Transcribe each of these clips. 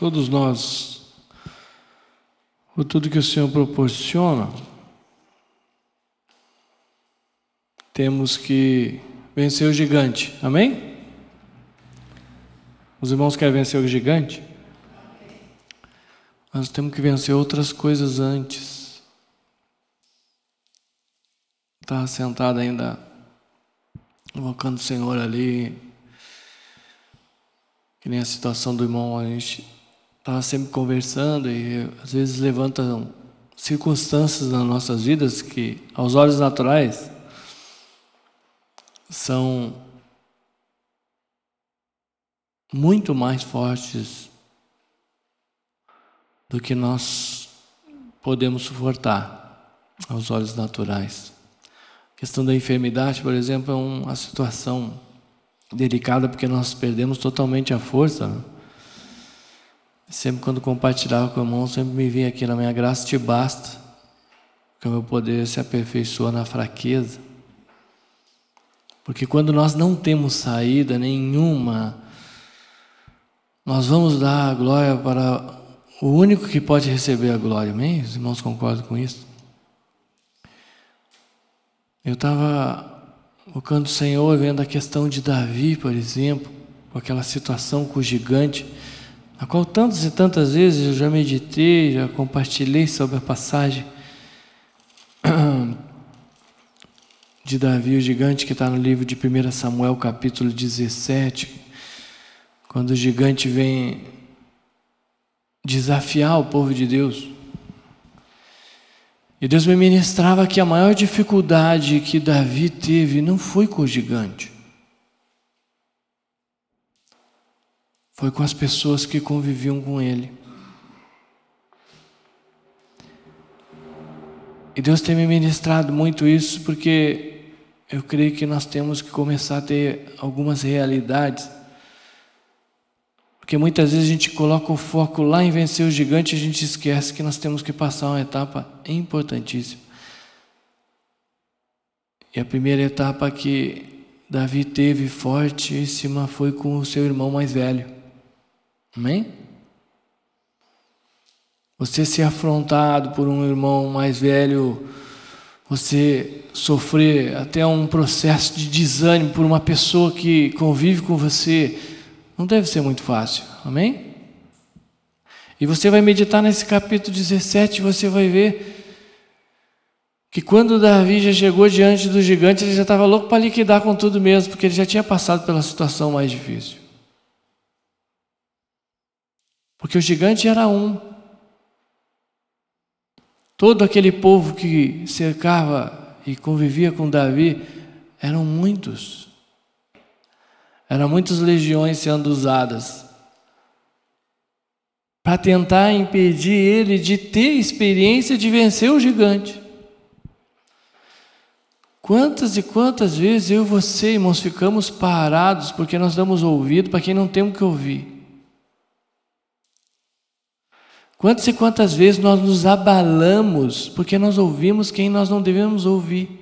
todos nós, por tudo que o Senhor proporciona, temos que vencer o gigante. Amém? Os irmãos querem vencer o gigante? Nós temos que vencer outras coisas antes. Está sentado ainda, invocando o Senhor ali. Que nem a situação do irmão, a gente estava sempre conversando e às vezes levantam circunstâncias nas nossas vidas que, aos olhos naturais, são muito mais fortes do que nós podemos suportar aos olhos naturais. A questão da enfermidade, por exemplo, é uma situação delicada porque nós perdemos totalmente a força. Sempre quando compartilhava com o irmão, sempre me vinha aqui na minha graça te basta, que o meu poder se aperfeiçoa na fraqueza. Porque quando nós não temos saída nenhuma, nós vamos dar a glória para o único que pode receber a glória, amém? Os irmãos concordam com isso? Eu estava focando o Senhor, vendo a questão de Davi, por exemplo, com aquela situação com o gigante, a qual tantas e tantas vezes eu já meditei, já compartilhei sobre a passagem de Davi, o gigante, que está no livro de 1 Samuel, capítulo 17, quando o gigante vem desafiar o povo de Deus. E Deus me ministrava que a maior dificuldade que Davi teve não foi com o gigante, foi com as pessoas que conviviam com ele. E Deus tem me ministrado muito isso porque eu creio que nós temos que começar a ter algumas realidades porque muitas vezes a gente coloca o foco lá em vencer o gigante e a gente esquece que nós temos que passar uma etapa importantíssima. E a primeira etapa que Davi teve fortíssima foi com o seu irmão mais velho. Amém? Você ser afrontado por um irmão mais velho, você sofrer até um processo de desânimo por uma pessoa que convive com você, não deve ser muito fácil, amém? E você vai meditar nesse capítulo 17, você vai ver que quando Davi já chegou diante do gigante, ele já estava louco para liquidar com tudo mesmo, porque ele já tinha passado pela situação mais difícil. Porque o gigante era um. Todo aquele povo que cercava e convivia com Davi eram muitos. Eram muitas legiões sendo usadas para tentar impedir ele de ter experiência de vencer o gigante. Quantas e quantas vezes eu e você, irmãos, ficamos parados porque nós damos ouvido para quem não tem o que ouvir? Quantas e quantas vezes nós nos abalamos porque nós ouvimos quem nós não devemos ouvir?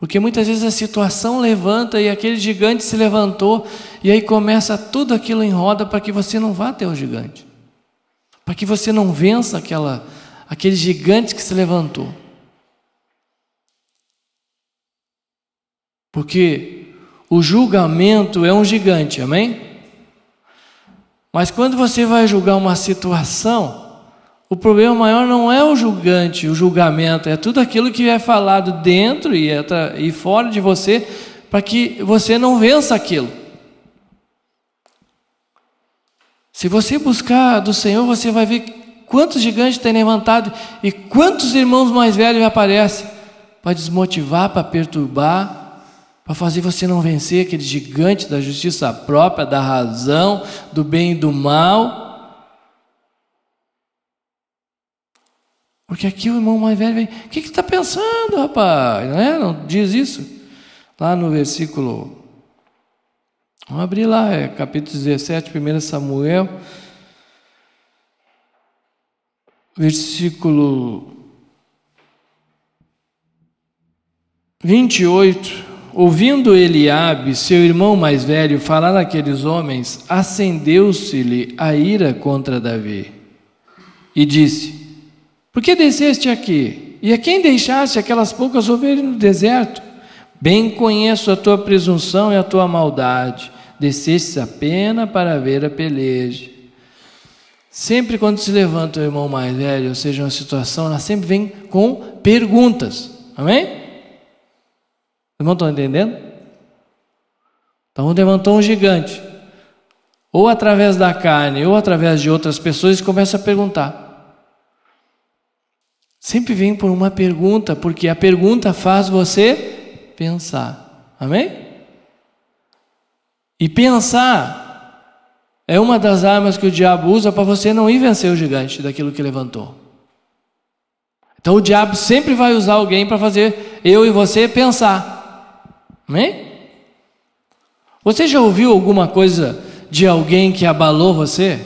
Porque muitas vezes a situação levanta e aquele gigante se levantou, e aí começa tudo aquilo em roda para que você não vá até o gigante, para que você não vença aquela, aquele gigante que se levantou. Porque o julgamento é um gigante, amém? Mas quando você vai julgar uma situação, o problema maior não é o julgante, o julgamento, é tudo aquilo que é falado dentro e, e fora de você para que você não vença aquilo. Se você buscar do Senhor, você vai ver quantos gigantes tem levantado e quantos irmãos mais velhos aparecem para desmotivar, para perturbar, para fazer você não vencer aquele gigante da justiça própria, da razão, do bem e do mal. Porque aqui o irmão mais velho vem, o que está pensando, rapaz? Não, é? não diz isso? Lá no versículo, vamos abrir lá, é capítulo 17, 1 Samuel, versículo 28, ouvindo Eliabe, seu irmão mais velho, falar àqueles homens, acendeu-se-lhe a ira contra Davi e disse: Por que desceste aqui? E a quem deixaste aquelas poucas ovelhas no deserto? Bem conheço a tua presunção e a tua maldade. Desceste apenas para ver a peleja. Sempre quando se levanta o irmão mais velho, ou seja, uma situação, ela sempre vem com perguntas. Amém? Irmão, estão entendendo? Então levantou um gigante. Ou através da carne, ou através de outras pessoas, e começa a perguntar. Sempre vem por uma pergunta, porque a pergunta faz você pensar. Amém? E pensar é uma das armas que o diabo usa para você não ir vencer o gigante daquilo que levantou. Então o diabo sempre vai usar alguém para fazer eu e você pensar. Amém? Você já ouviu alguma coisa de alguém que abalou você?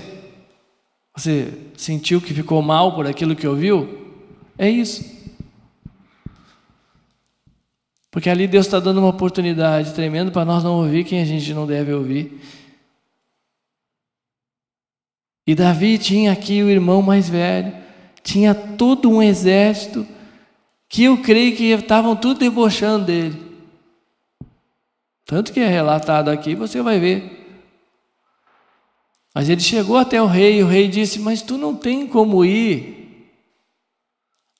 Você sentiu que ficou mal por aquilo que ouviu? É isso. Porque ali Deus está dando uma oportunidade tremenda para nós não ouvir quem a gente não deve ouvir e Davi tinha aqui o irmão mais velho, tinha todo um exército que eu creio que estavam tudo debochando dele. Tanto que é relatado aqui, você vai ver. Mas ele chegou até o rei, e o rei disse: Mas tu não tem como ir.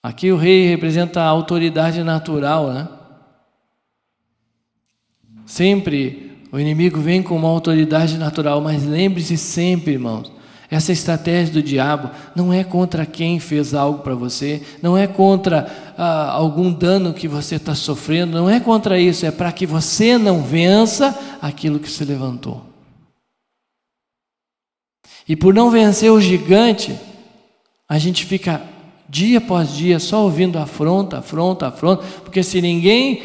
Aqui o rei representa a autoridade natural, né? Sempre o inimigo vem com uma autoridade natural, mas lembre-se sempre, irmãos, essa estratégia do diabo não é contra quem fez algo para você, não é contra ah, algum dano que você está sofrendo, não é contra isso, é para que você não vença aquilo que se levantou. E por não vencer o gigante, a gente fica dia após dia só ouvindo afronta, afronta, afronta, porque se ninguém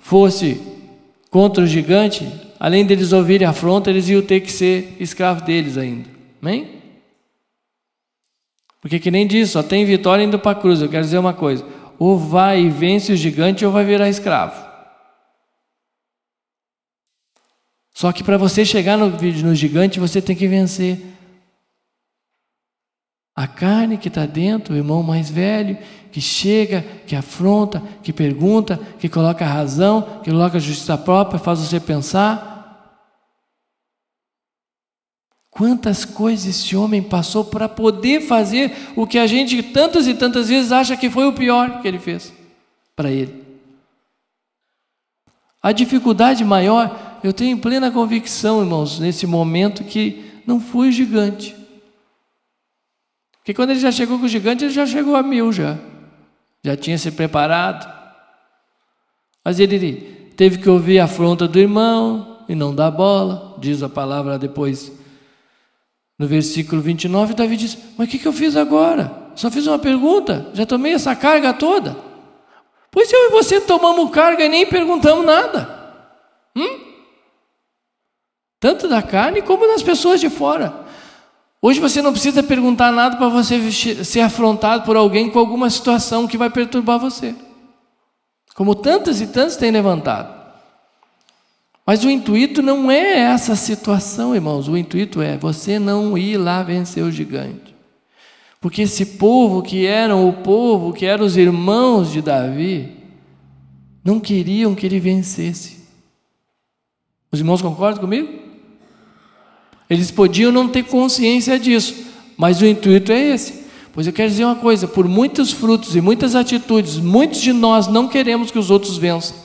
fosse contra o gigante, além deles ouvirem afronta, eles iam ter que ser escravos deles ainda. Amém? Porque que nem diz, só tem vitória indo para a cruz. Eu quero dizer uma coisa: ou vai e vence o gigante, ou vai virar escravo. Só que para você chegar no, no gigante, você tem que vencer a carne que está dentro, o irmão mais velho, que chega, que afronta, que pergunta, que coloca a razão, que coloca a justiça própria, faz você pensar. Quantas coisas esse homem passou para poder fazer o que a gente tantas e tantas vezes acha que foi o pior que ele fez para ele. A dificuldade maior, eu tenho plena convicção, irmãos, nesse momento que não foi gigante. Porque quando ele já chegou com o gigante, ele já chegou a mil já. Já tinha se preparado. Mas ele teve que ouvir a afronta do irmão e não dar bola, diz a palavra depois no versículo 29, Davi diz: Mas o que, que eu fiz agora? Só fiz uma pergunta, já tomei essa carga toda. Pois eu e você tomamos carga e nem perguntamos nada. Hum? Tanto da carne como das pessoas de fora. Hoje você não precisa perguntar nada para você ser afrontado por alguém com alguma situação que vai perturbar você. Como tantas e tantas têm levantado. Mas o intuito não é essa situação, irmãos. O intuito é você não ir lá vencer o gigante. Porque esse povo que eram o povo, que eram os irmãos de Davi, não queriam que ele vencesse. Os irmãos concordam comigo? Eles podiam não ter consciência disso, mas o intuito é esse. Pois eu quero dizer uma coisa: por muitos frutos e muitas atitudes, muitos de nós não queremos que os outros vençam.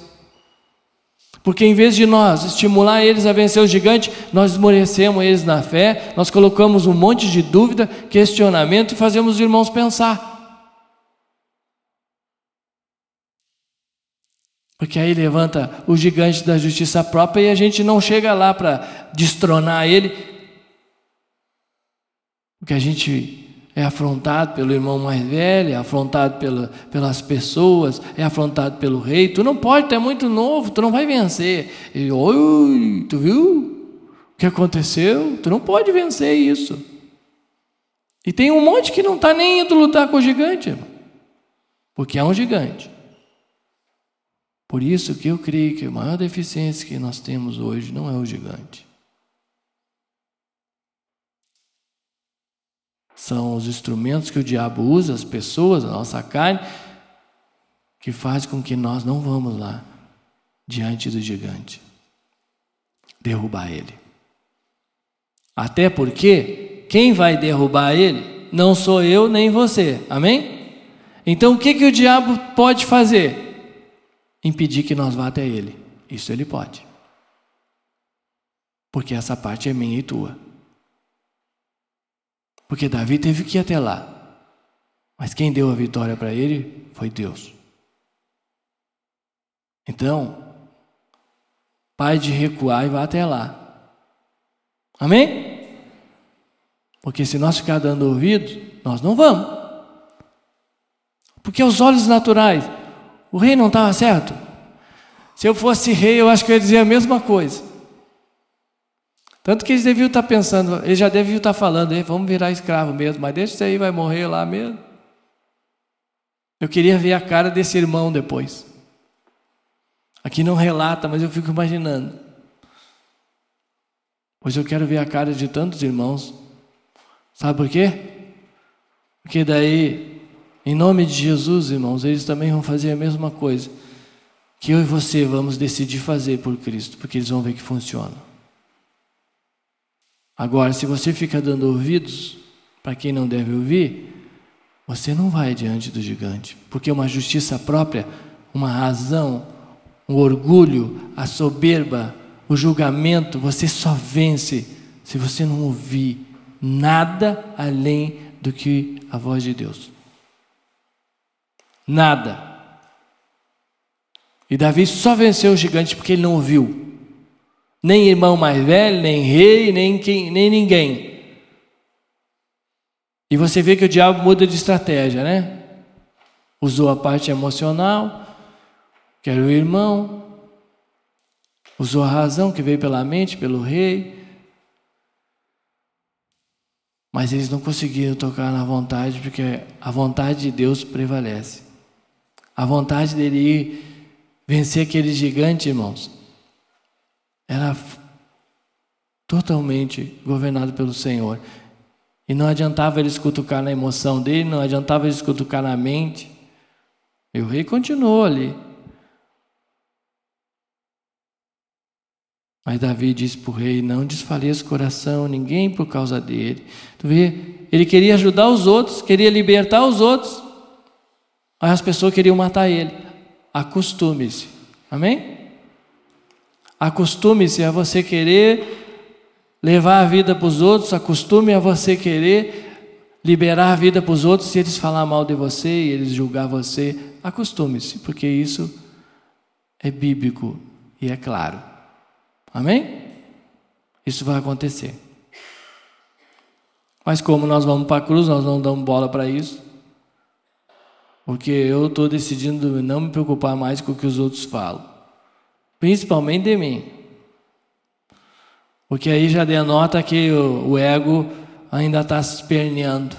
Porque em vez de nós estimular eles a vencer o gigante, nós esmorecemos eles na fé, nós colocamos um monte de dúvida, questionamento e fazemos os irmãos pensar. Porque aí levanta o gigante da justiça própria e a gente não chega lá para destronar ele. Porque a gente é afrontado pelo irmão mais velho, é afrontado pela, pelas pessoas, é afrontado pelo rei. Tu não pode, tu é muito novo, tu não vai vencer. E, Oi, tu viu o que aconteceu? Tu não pode vencer isso. E tem um monte que não está nem indo lutar com o gigante, irmão, porque é um gigante. Por isso que eu creio que a maior deficiência que nós temos hoje não é o gigante. São os instrumentos que o diabo usa, as pessoas, a nossa carne, que faz com que nós não vamos lá diante do gigante derrubar ele. Até porque quem vai derrubar ele não sou eu nem você. Amém? Então o que que o diabo pode fazer? Impedir que nós vá até ele. Isso ele pode. Porque essa parte é minha e tua. Porque Davi teve que ir até lá. Mas quem deu a vitória para ele foi Deus. Então, pare de recuar e vá até lá. Amém? Porque se nós ficar dando ouvidos, nós não vamos. Porque aos olhos naturais, o rei não estava certo. Se eu fosse rei, eu acho que eu ia dizer a mesma coisa. Tanto que eles deviam estar pensando, eles já deviam estar falando, vamos virar escravo mesmo, mas deixa isso aí, vai morrer lá mesmo. Eu queria ver a cara desse irmão depois. Aqui não relata, mas eu fico imaginando. Pois eu quero ver a cara de tantos irmãos. Sabe por quê? Porque daí, em nome de Jesus, irmãos, eles também vão fazer a mesma coisa que eu e você vamos decidir fazer por Cristo, porque eles vão ver que funciona. Agora, se você fica dando ouvidos para quem não deve ouvir, você não vai diante do gigante, porque uma justiça própria, uma razão, um orgulho, a soberba, o julgamento, você só vence se você não ouvir nada além do que a voz de Deus. Nada. E Davi só venceu o gigante porque ele não ouviu nem irmão mais velho, nem rei, nem, quem, nem ninguém. E você vê que o diabo muda de estratégia, né? Usou a parte emocional, que era o irmão, usou a razão que veio pela mente, pelo rei. Mas eles não conseguiram tocar na vontade, porque a vontade de Deus prevalece. A vontade dele ir vencer aquele gigante, irmãos, era totalmente governado pelo Senhor. E não adiantava ele cutucar na emoção dele, não adiantava ele cutucar na mente. E o rei continuou ali. Mas Davi disse para o rei: Não desfaleça o coração, ninguém por causa dele. Tu vê? Ele queria ajudar os outros, queria libertar os outros, mas as pessoas queriam matar ele. Acostume-se. Amém? Acostume-se a você querer levar a vida para os outros, acostume a você querer liberar a vida para os outros se eles falar mal de você e eles julgar você. Acostume-se, porque isso é bíblico e é claro. Amém? Isso vai acontecer. Mas como nós vamos para a cruz, nós não damos bola para isso. Porque eu estou decidindo não me preocupar mais com o que os outros falam principalmente de mim. Porque aí já denota que o, o ego ainda está se esperneando,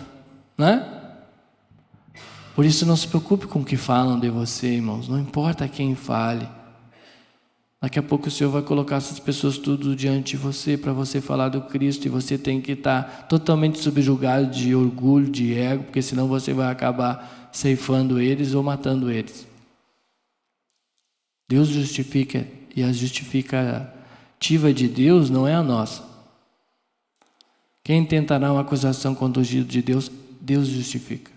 né? Por isso não se preocupe com o que falam de você, irmãos, não importa quem fale. Daqui a pouco o Senhor vai colocar essas pessoas tudo diante de você para você falar do Cristo e você tem que estar tá totalmente subjugado de orgulho, de ego, porque senão você vai acabar ceifando eles ou matando eles. Deus justifica e a justificativa de Deus não é a nossa. Quem tentará uma acusação contra o de Deus, Deus justifica.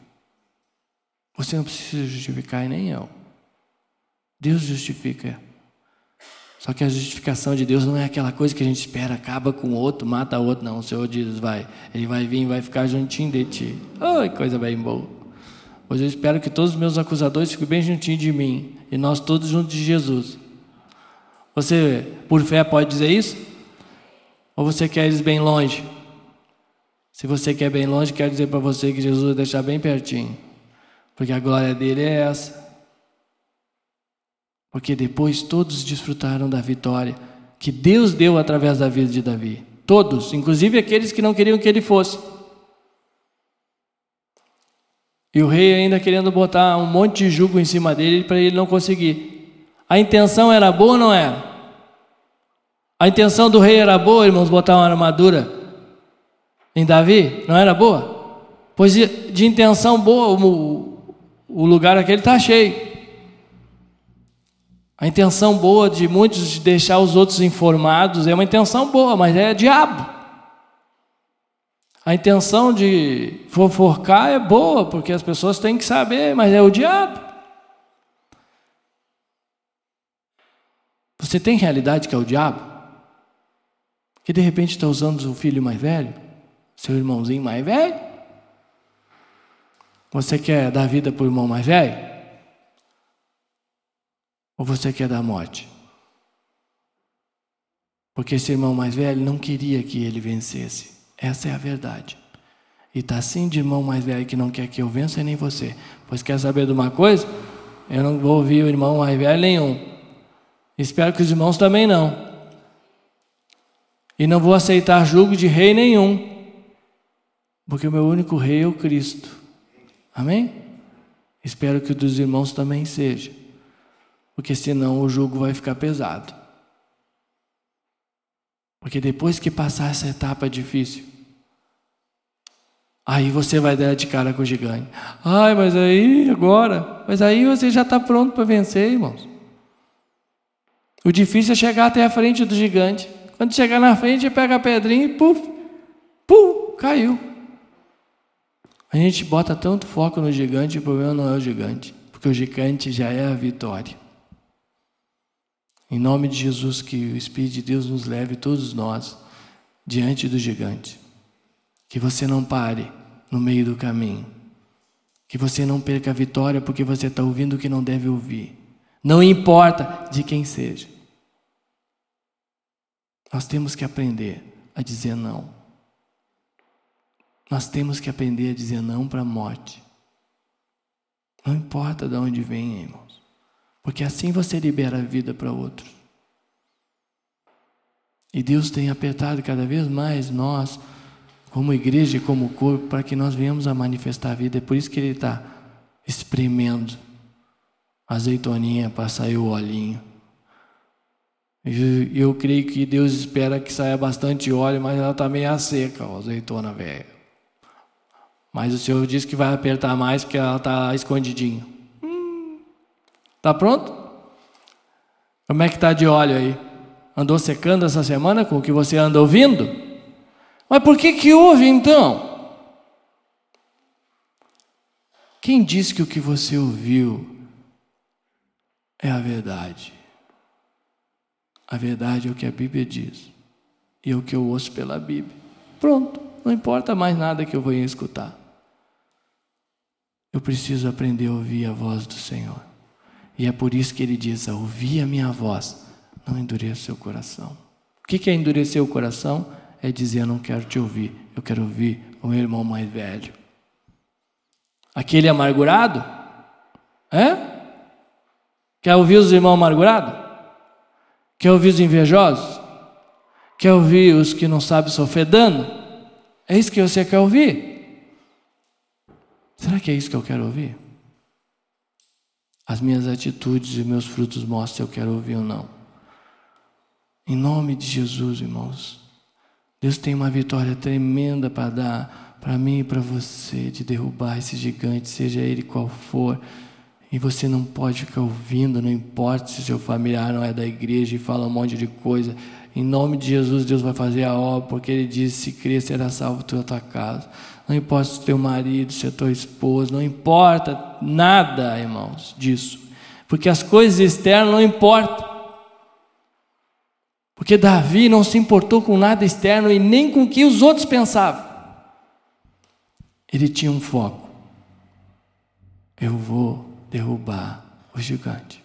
Você não precisa justificar e nem eu. Deus justifica. Só que a justificação de Deus não é aquela coisa que a gente espera, acaba com o outro, mata o outro. Não, o Senhor diz, vai, Ele vai vir, vai ficar juntinho de ti. Ai, coisa bem boa. Pois eu espero que todos os meus acusadores fiquem bem juntinho de mim e nós todos juntos de Jesus. Você, por fé, pode dizer isso? Ou você quer eles bem longe? Se você quer bem longe, quero dizer para você que Jesus vai deixar bem pertinho. Porque a glória dele é essa. Porque depois todos desfrutaram da vitória que Deus deu através da vida de Davi. Todos, inclusive aqueles que não queriam que ele fosse. E o rei ainda querendo botar um monte de jugo em cima dele para ele não conseguir. A intenção era boa ou não era? A intenção do rei era boa, irmãos, botar uma armadura em Davi? Não era boa? Pois de, intenção boa, o, o lugar aquele está cheio. A intenção boa de muitos de deixar os outros informados é uma intenção boa, mas é diabo. A intenção de fofocar é boa, porque as pessoas têm que saber, mas é o diabo. Você tem realidade que é o diabo? Que de repente está usando o filho mais velho, seu irmãozinho mais velho? Você quer dar vida para o irmão mais velho? Ou você quer dar morte? Porque esse irmão mais velho não queria que ele vencesse. Essa é a verdade. E está assim de irmão mais velho que não quer que eu vença nem você. Pois quer saber de uma coisa? Eu não vou ouvir o irmão mais velho nenhum. Espero que os irmãos também não. E não vou aceitar julgo de rei nenhum. Porque o meu único rei é o Cristo. Amém? Espero que o dos irmãos também seja porque senão o jugo vai ficar pesado. Porque depois que passar essa etapa difícil, aí você vai dar de cara com o gigante. Ai, mas aí agora, mas aí você já está pronto para vencer, irmãos. O difícil é chegar até a frente do gigante. Quando chegar na frente, pega a pedrinha e puf, puf, caiu. A gente bota tanto foco no gigante, o problema não é o gigante, porque o gigante já é a vitória. Em nome de Jesus, que o Espírito de Deus nos leve, todos nós, diante do gigante. Que você não pare no meio do caminho. Que você não perca a vitória porque você está ouvindo o que não deve ouvir. Não importa de quem seja. Nós temos que aprender a dizer não. Nós temos que aprender a dizer não para a morte. Não importa de onde vem, irmão. Porque assim você libera a vida para outros. E Deus tem apertado cada vez mais nós, como igreja e como corpo, para que nós venhamos a manifestar a vida. É por isso que Ele está espremendo a azeitoninha para sair o olhinho. E eu creio que Deus espera que saia bastante óleo, mas ela está meio seca, a azeitona velha. Mas o Senhor disse que vai apertar mais porque ela está escondidinha. Tá pronto? Como é que tá de óleo aí? Andou secando essa semana com o que você anda ouvindo? Mas por que que houve então? Quem diz que o que você ouviu é a verdade? A verdade é o que a Bíblia diz. E é o que eu ouço pela Bíblia. Pronto, não importa mais nada que eu venha escutar. Eu preciso aprender a ouvir a voz do Senhor. E é por isso que ele diz: Ouvi a minha voz, não endureça o seu coração. O que é endurecer o coração? É dizer: Eu não quero te ouvir, eu quero ouvir o meu irmão mais velho. Aquele amargurado? É? Quer ouvir os irmãos amargurados? Quer ouvir os invejosos? Quer ouvir os que não sabem sofrer dano? É isso que você quer ouvir? Será que é isso que eu quero ouvir? As minhas atitudes e meus frutos mostram se eu quero ouvir ou não. Em nome de Jesus, irmãos. Deus tem uma vitória tremenda para dar para mim e para você de derrubar esse gigante, seja ele qual for. E você não pode ficar ouvindo, não importa se seu familiar não é da igreja e fala um monte de coisa. Em nome de Jesus, Deus vai fazer a obra, porque Ele disse: se crer, será salvo tu a tua casa. Não importa se teu marido, se é tua esposa, não importa nada, irmãos, disso. Porque as coisas externas não importam. Porque Davi não se importou com nada externo e nem com o que os outros pensavam. Ele tinha um foco. Eu vou derrubar o gigante.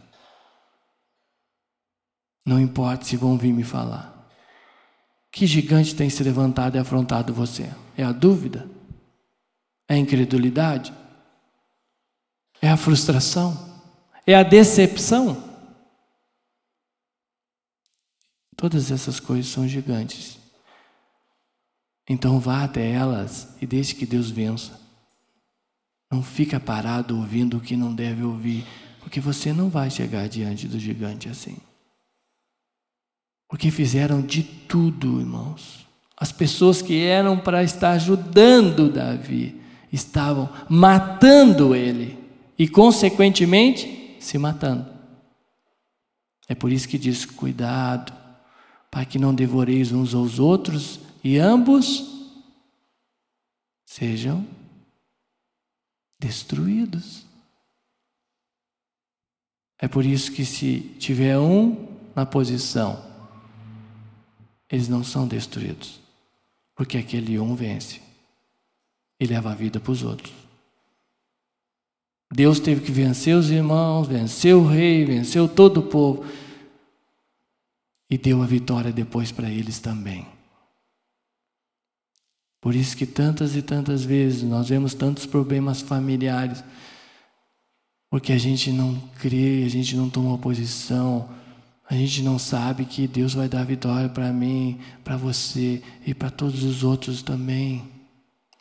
Não importa se vão vir me falar. Que gigante tem se levantado e afrontado você? É a dúvida? É a incredulidade? É a frustração? É a decepção? Todas essas coisas são gigantes. Então vá até elas e deixe que Deus vença. Não fica parado ouvindo o que não deve ouvir, Porque você não vai chegar diante do gigante assim. Porque fizeram de tudo, irmãos. As pessoas que eram para estar ajudando Davi estavam matando ele e, consequentemente, se matando. É por isso que diz: cuidado, para que não devoreis uns aos outros e ambos sejam destruídos. É por isso que, se tiver um na posição, eles não são destruídos, porque aquele um vence e leva a vida para os outros. Deus teve que vencer os irmãos, venceu o rei, venceu todo o povo e deu a vitória depois para eles também. Por isso que tantas e tantas vezes nós vemos tantos problemas familiares, porque a gente não crê, a gente não toma posição, a gente não sabe que Deus vai dar vitória para mim, para você e para todos os outros também.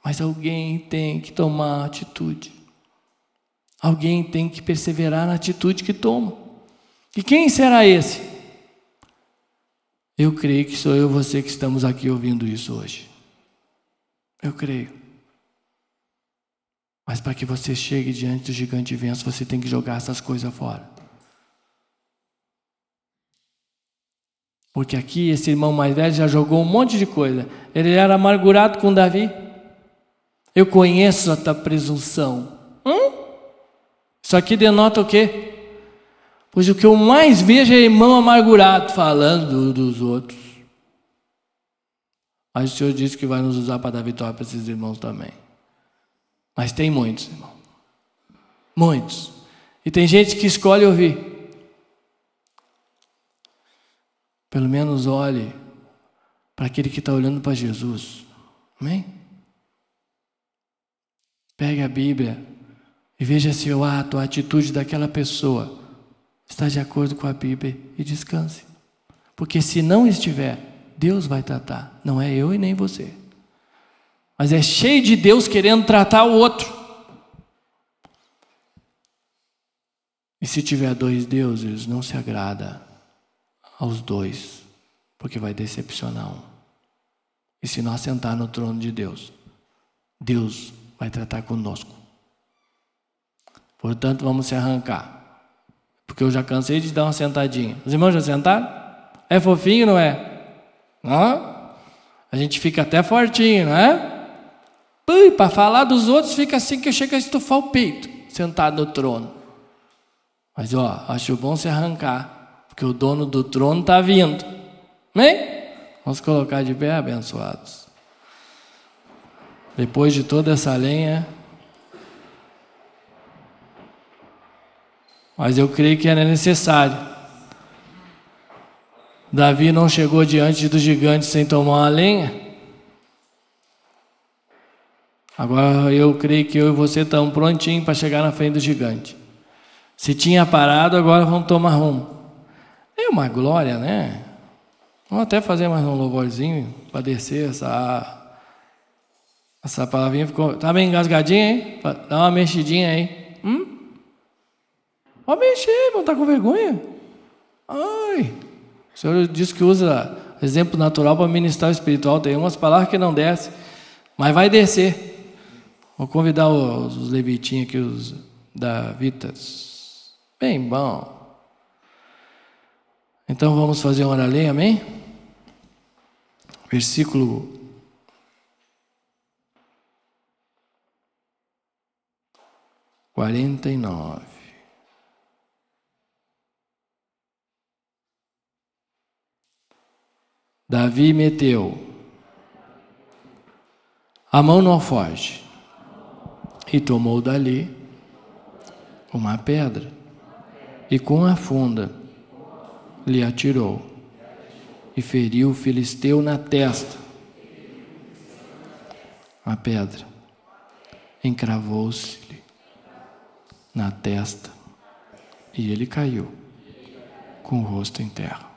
Mas alguém tem que tomar atitude. Alguém tem que perseverar na atitude que toma. E quem será esse? Eu creio que sou eu você que estamos aqui ouvindo isso hoje. Eu creio. Mas para que você chegue diante do gigante e vença, você tem que jogar essas coisas fora. Porque aqui esse irmão mais velho já jogou um monte de coisa. Ele era amargurado com Davi. Eu conheço a tua presunção. Hum? Isso aqui denota o quê? Pois o que eu mais vejo é irmão amargurado falando dos outros. Mas o Senhor disse que vai nos usar para dar vitória para esses irmãos também. Mas tem muitos, irmão. Muitos. E tem gente que escolhe ouvir. Pelo menos olhe para aquele que está olhando para Jesus. Amém? Pegue a Bíblia e veja se o ato, a atitude daquela pessoa está de acordo com a Bíblia e descanse. Porque se não estiver, Deus vai tratar, não é eu e nem você. Mas é cheio de Deus querendo tratar o outro. E se tiver dois deuses, não se agrada aos dois, porque vai decepcionar um. E se nós sentar no trono de Deus, Deus vai tratar conosco. Portanto, vamos se arrancar. Porque eu já cansei de dar uma sentadinha. Os irmãos já sentaram? É fofinho, não é? Não? A gente fica até fortinho, não é? Para falar dos outros fica assim que chega a estufar o peito, sentado no trono. Mas ó, acho bom se arrancar, porque o dono do trono está vindo. Amém? Vamos colocar de pé, abençoados. Depois de toda essa lenha, mas eu creio que era necessário. Davi não chegou diante do gigante sem tomar uma lenha. Agora eu creio que eu e você estamos prontinhos para chegar na frente do gigante. Se tinha parado, agora vamos tomar rumo. É uma glória, né? Vamos até fazer mais um louvorzinho para descer essa. Essa palavrinha ficou. Tá bem engasgadinha, hein? Dá uma mexidinha aí. Hum? Pode mexer, não tá com vergonha? Ai. O Senhor diz que usa exemplo natural para ministrar o espiritual. Tem umas palavras que não desce, mas vai descer. Vou convidar os, os levitinhos aqui, os davitas. Bem bom. Então vamos fazer uma oração, amém? Versículo quarenta e nove. Davi meteu a mão no alforje e tomou dali uma pedra e com a funda lhe atirou e feriu o filisteu na testa. A pedra encravou-se-lhe na testa e ele caiu com o rosto em terra.